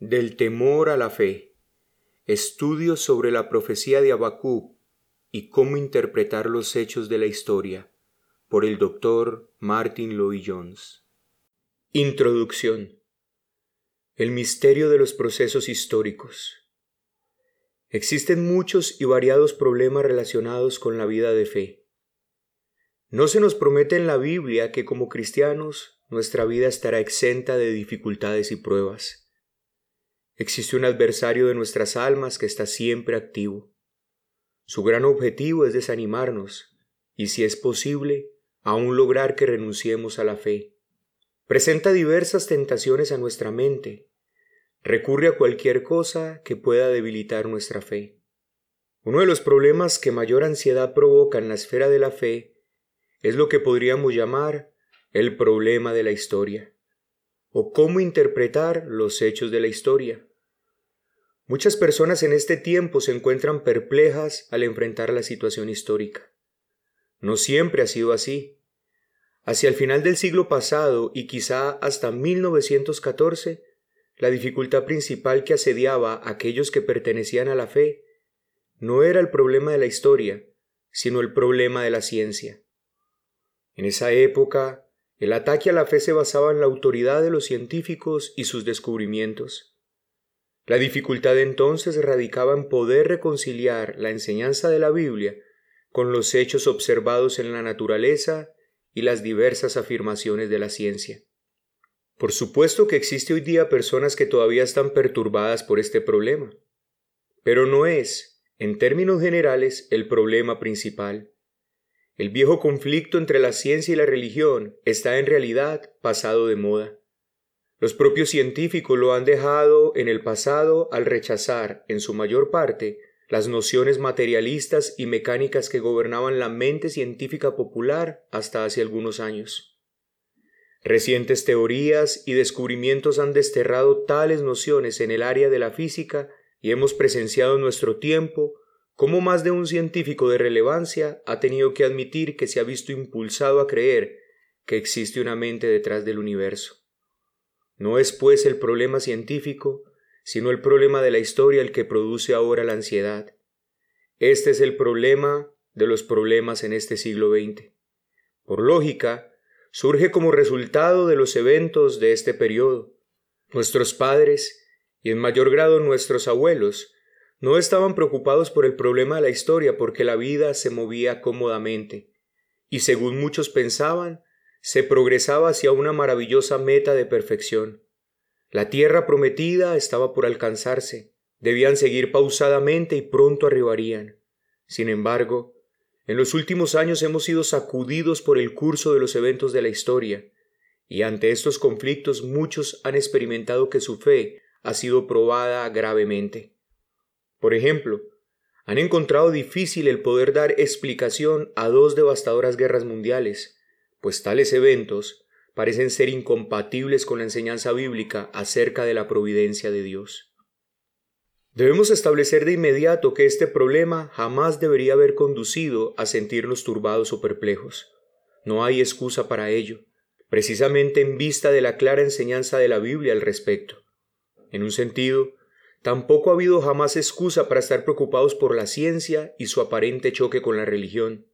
Del temor a la fe. Estudio sobre la profecía de Abacú y cómo interpretar los hechos de la historia. Por el doctor Martin Lloyd Jones. Introducción. El misterio de los procesos históricos. Existen muchos y variados problemas relacionados con la vida de fe. No se nos promete en la Biblia que como cristianos nuestra vida estará exenta de dificultades y pruebas. Existe un adversario de nuestras almas que está siempre activo. Su gran objetivo es desanimarnos y, si es posible, aún lograr que renunciemos a la fe. Presenta diversas tentaciones a nuestra mente. Recurre a cualquier cosa que pueda debilitar nuestra fe. Uno de los problemas que mayor ansiedad provoca en la esfera de la fe es lo que podríamos llamar el problema de la historia, o cómo interpretar los hechos de la historia. Muchas personas en este tiempo se encuentran perplejas al enfrentar la situación histórica. No siempre ha sido así. Hacia el final del siglo pasado y quizá hasta 1914, la dificultad principal que asediaba a aquellos que pertenecían a la fe no era el problema de la historia, sino el problema de la ciencia. En esa época, el ataque a la fe se basaba en la autoridad de los científicos y sus descubrimientos. La dificultad entonces radicaba en poder reconciliar la enseñanza de la Biblia con los hechos observados en la naturaleza y las diversas afirmaciones de la ciencia. Por supuesto que existe hoy día personas que todavía están perturbadas por este problema, pero no es, en términos generales, el problema principal. El viejo conflicto entre la ciencia y la religión está en realidad pasado de moda. Los propios científicos lo han dejado en el pasado al rechazar, en su mayor parte, las nociones materialistas y mecánicas que gobernaban la mente científica popular hasta hace algunos años. Recientes teorías y descubrimientos han desterrado tales nociones en el área de la física y hemos presenciado en nuestro tiempo cómo más de un científico de relevancia ha tenido que admitir que se ha visto impulsado a creer que existe una mente detrás del universo. No es pues el problema científico, sino el problema de la historia el que produce ahora la ansiedad. Este es el problema de los problemas en este siglo XX. Por lógica, surge como resultado de los eventos de este periodo. Nuestros padres, y en mayor grado nuestros abuelos, no estaban preocupados por el problema de la historia porque la vida se movía cómodamente, y según muchos pensaban, se progresaba hacia una maravillosa meta de perfección. La tierra prometida estaba por alcanzarse, debían seguir pausadamente y pronto arribarían. Sin embargo, en los últimos años hemos sido sacudidos por el curso de los eventos de la historia, y ante estos conflictos muchos han experimentado que su fe ha sido probada gravemente. Por ejemplo, han encontrado difícil el poder dar explicación a dos devastadoras guerras mundiales, pues tales eventos parecen ser incompatibles con la enseñanza bíblica acerca de la providencia de Dios. Debemos establecer de inmediato que este problema jamás debería haber conducido a sentirnos turbados o perplejos. No hay excusa para ello, precisamente en vista de la clara enseñanza de la Biblia al respecto. En un sentido, tampoco ha habido jamás excusa para estar preocupados por la ciencia y su aparente choque con la religión.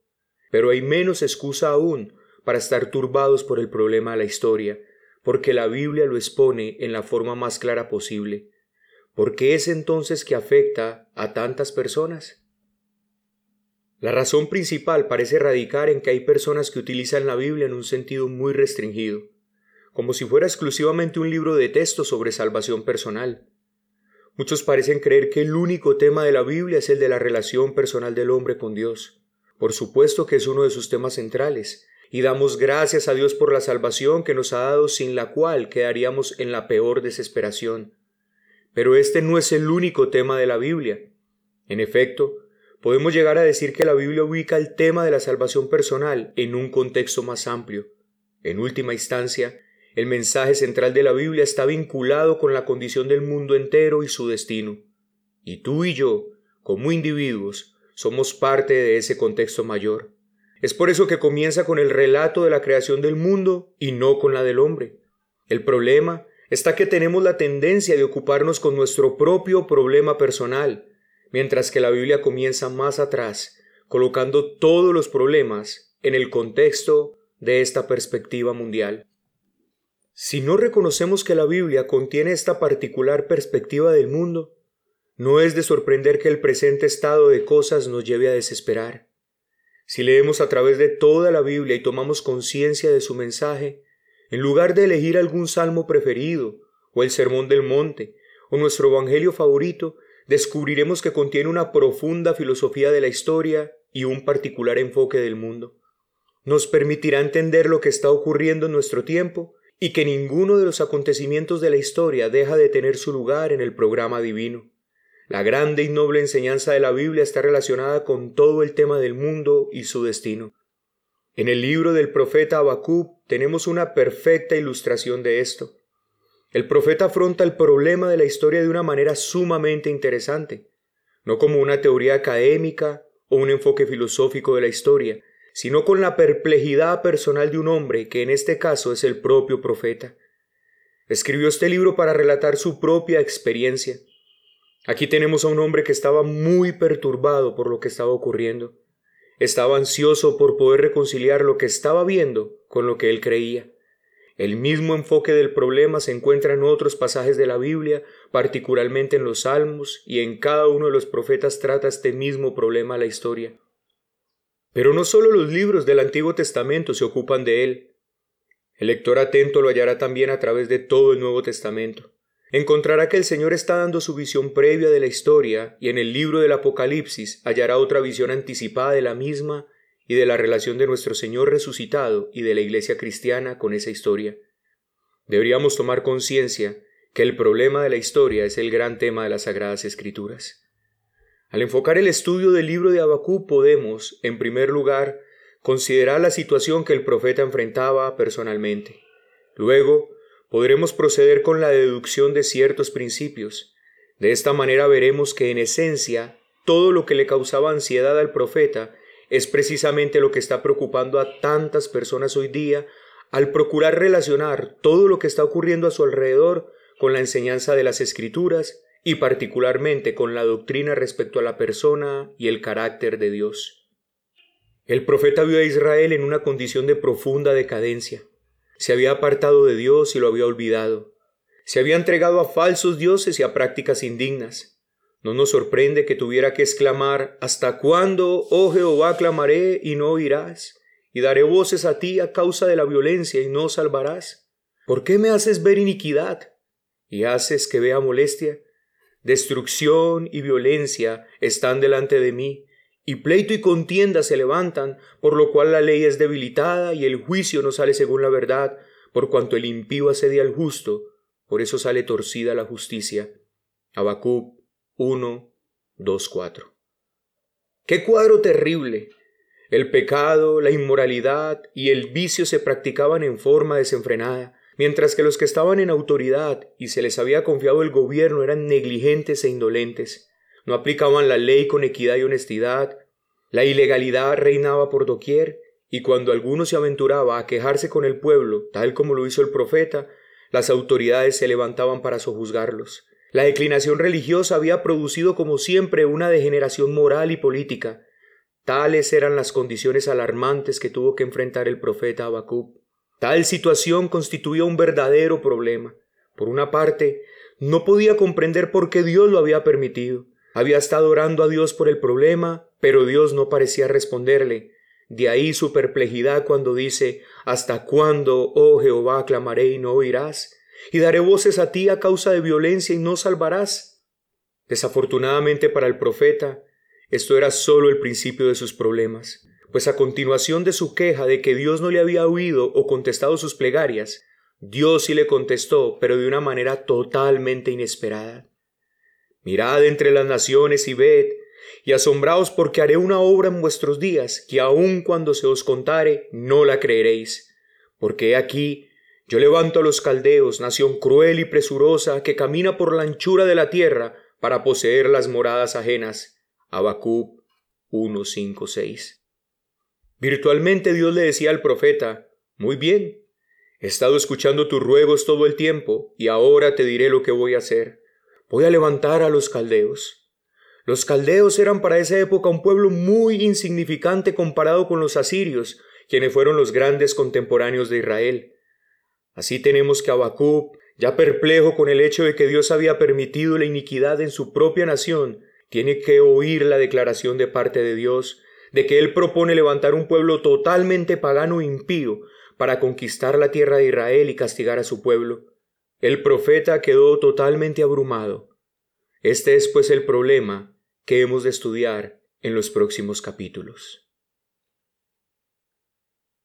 Pero hay menos excusa aún para estar turbados por el problema de la historia, porque la Biblia lo expone en la forma más clara posible. ¿Por qué es entonces que afecta a tantas personas? La razón principal parece radicar en que hay personas que utilizan la Biblia en un sentido muy restringido, como si fuera exclusivamente un libro de texto sobre salvación personal. Muchos parecen creer que el único tema de la Biblia es el de la relación personal del hombre con Dios. Por supuesto que es uno de sus temas centrales, y damos gracias a Dios por la salvación que nos ha dado sin la cual quedaríamos en la peor desesperación. Pero este no es el único tema de la Biblia. En efecto, podemos llegar a decir que la Biblia ubica el tema de la salvación personal en un contexto más amplio. En última instancia, el mensaje central de la Biblia está vinculado con la condición del mundo entero y su destino. Y tú y yo, como individuos, somos parte de ese contexto mayor. Es por eso que comienza con el relato de la creación del mundo y no con la del hombre. El problema está que tenemos la tendencia de ocuparnos con nuestro propio problema personal, mientras que la Biblia comienza más atrás, colocando todos los problemas en el contexto de esta perspectiva mundial. Si no reconocemos que la Biblia contiene esta particular perspectiva del mundo, no es de sorprender que el presente estado de cosas nos lleve a desesperar. Si leemos a través de toda la Biblia y tomamos conciencia de su mensaje, en lugar de elegir algún salmo preferido, o el sermón del monte, o nuestro evangelio favorito, descubriremos que contiene una profunda filosofía de la historia y un particular enfoque del mundo. Nos permitirá entender lo que está ocurriendo en nuestro tiempo y que ninguno de los acontecimientos de la historia deja de tener su lugar en el programa divino. La grande y noble enseñanza de la Biblia está relacionada con todo el tema del mundo y su destino. En el libro del profeta Habacuc tenemos una perfecta ilustración de esto. El profeta afronta el problema de la historia de una manera sumamente interesante, no como una teoría académica o un enfoque filosófico de la historia, sino con la perplejidad personal de un hombre que en este caso es el propio profeta. Escribió este libro para relatar su propia experiencia. Aquí tenemos a un hombre que estaba muy perturbado por lo que estaba ocurriendo. Estaba ansioso por poder reconciliar lo que estaba viendo con lo que él creía. El mismo enfoque del problema se encuentra en otros pasajes de la Biblia, particularmente en los Salmos, y en cada uno de los profetas trata este mismo problema la historia. Pero no solo los libros del Antiguo Testamento se ocupan de él. El lector atento lo hallará también a través de todo el Nuevo Testamento encontrará que el Señor está dando su visión previa de la historia y en el libro del Apocalipsis hallará otra visión anticipada de la misma y de la relación de nuestro Señor resucitado y de la Iglesia cristiana con esa historia. Deberíamos tomar conciencia que el problema de la historia es el gran tema de las Sagradas Escrituras. Al enfocar el estudio del libro de Abacú podemos, en primer lugar, considerar la situación que el profeta enfrentaba personalmente. Luego, podremos proceder con la deducción de ciertos principios. De esta manera veremos que en esencia todo lo que le causaba ansiedad al profeta es precisamente lo que está preocupando a tantas personas hoy día al procurar relacionar todo lo que está ocurriendo a su alrededor con la enseñanza de las escrituras y particularmente con la doctrina respecto a la persona y el carácter de Dios. El profeta vio a Israel en una condición de profunda decadencia. Se había apartado de Dios y lo había olvidado. Se había entregado a falsos dioses y a prácticas indignas. No nos sorprende que tuviera que exclamar ¿Hasta cuándo, oh Jehová, clamaré y no oirás? Y daré voces a ti a causa de la violencia y no salvarás. ¿Por qué me haces ver iniquidad y haces que vea molestia? Destrucción y violencia están delante de mí, y pleito y contienda se levantan, por lo cual la ley es debilitada y el juicio no sale según la verdad, por cuanto el impío asedia al justo, por eso sale torcida la justicia. Habacuc 1, 2, 4. ¡Qué cuadro terrible! El pecado, la inmoralidad y el vicio se practicaban en forma desenfrenada, mientras que los que estaban en autoridad y se les había confiado el gobierno eran negligentes e indolentes no aplicaban la ley con equidad y honestidad, la ilegalidad reinaba por doquier, y cuando alguno se aventuraba a quejarse con el pueblo, tal como lo hizo el profeta, las autoridades se levantaban para sojuzgarlos. La declinación religiosa había producido como siempre una degeneración moral y política. Tales eran las condiciones alarmantes que tuvo que enfrentar el profeta Habacuc. Tal situación constituía un verdadero problema. Por una parte, no podía comprender por qué Dios lo había permitido. Había estado orando a Dios por el problema, pero Dios no parecía responderle. De ahí su perplejidad cuando dice, ¿Hasta cuándo, oh Jehová, clamaré y no oirás? Y daré voces a ti a causa de violencia y no salvarás. Desafortunadamente para el profeta, esto era solo el principio de sus problemas, pues a continuación de su queja de que Dios no le había oído o contestado sus plegarias, Dios sí le contestó, pero de una manera totalmente inesperada. Mirad entre las naciones y ved, y asombraos porque haré una obra en vuestros días, que aun cuando se os contare, no la creeréis. Porque he aquí, yo levanto a los caldeos, nación cruel y presurosa, que camina por la anchura de la tierra para poseer las moradas ajenas. Habacuc 1.5.6. Virtualmente Dios le decía al profeta, muy bien, He estado escuchando tus ruegos todo el tiempo, y ahora te diré lo que voy a hacer. Voy a levantar a los caldeos. Los caldeos eran para esa época un pueblo muy insignificante comparado con los asirios, quienes fueron los grandes contemporáneos de Israel. Así tenemos que Habacuc, ya perplejo con el hecho de que Dios había permitido la iniquidad en su propia nación, tiene que oír la declaración de parte de Dios de que Él propone levantar un pueblo totalmente pagano e impío para conquistar la tierra de Israel y castigar a su pueblo. El profeta quedó totalmente abrumado. Este es pues el problema que hemos de estudiar en los próximos capítulos.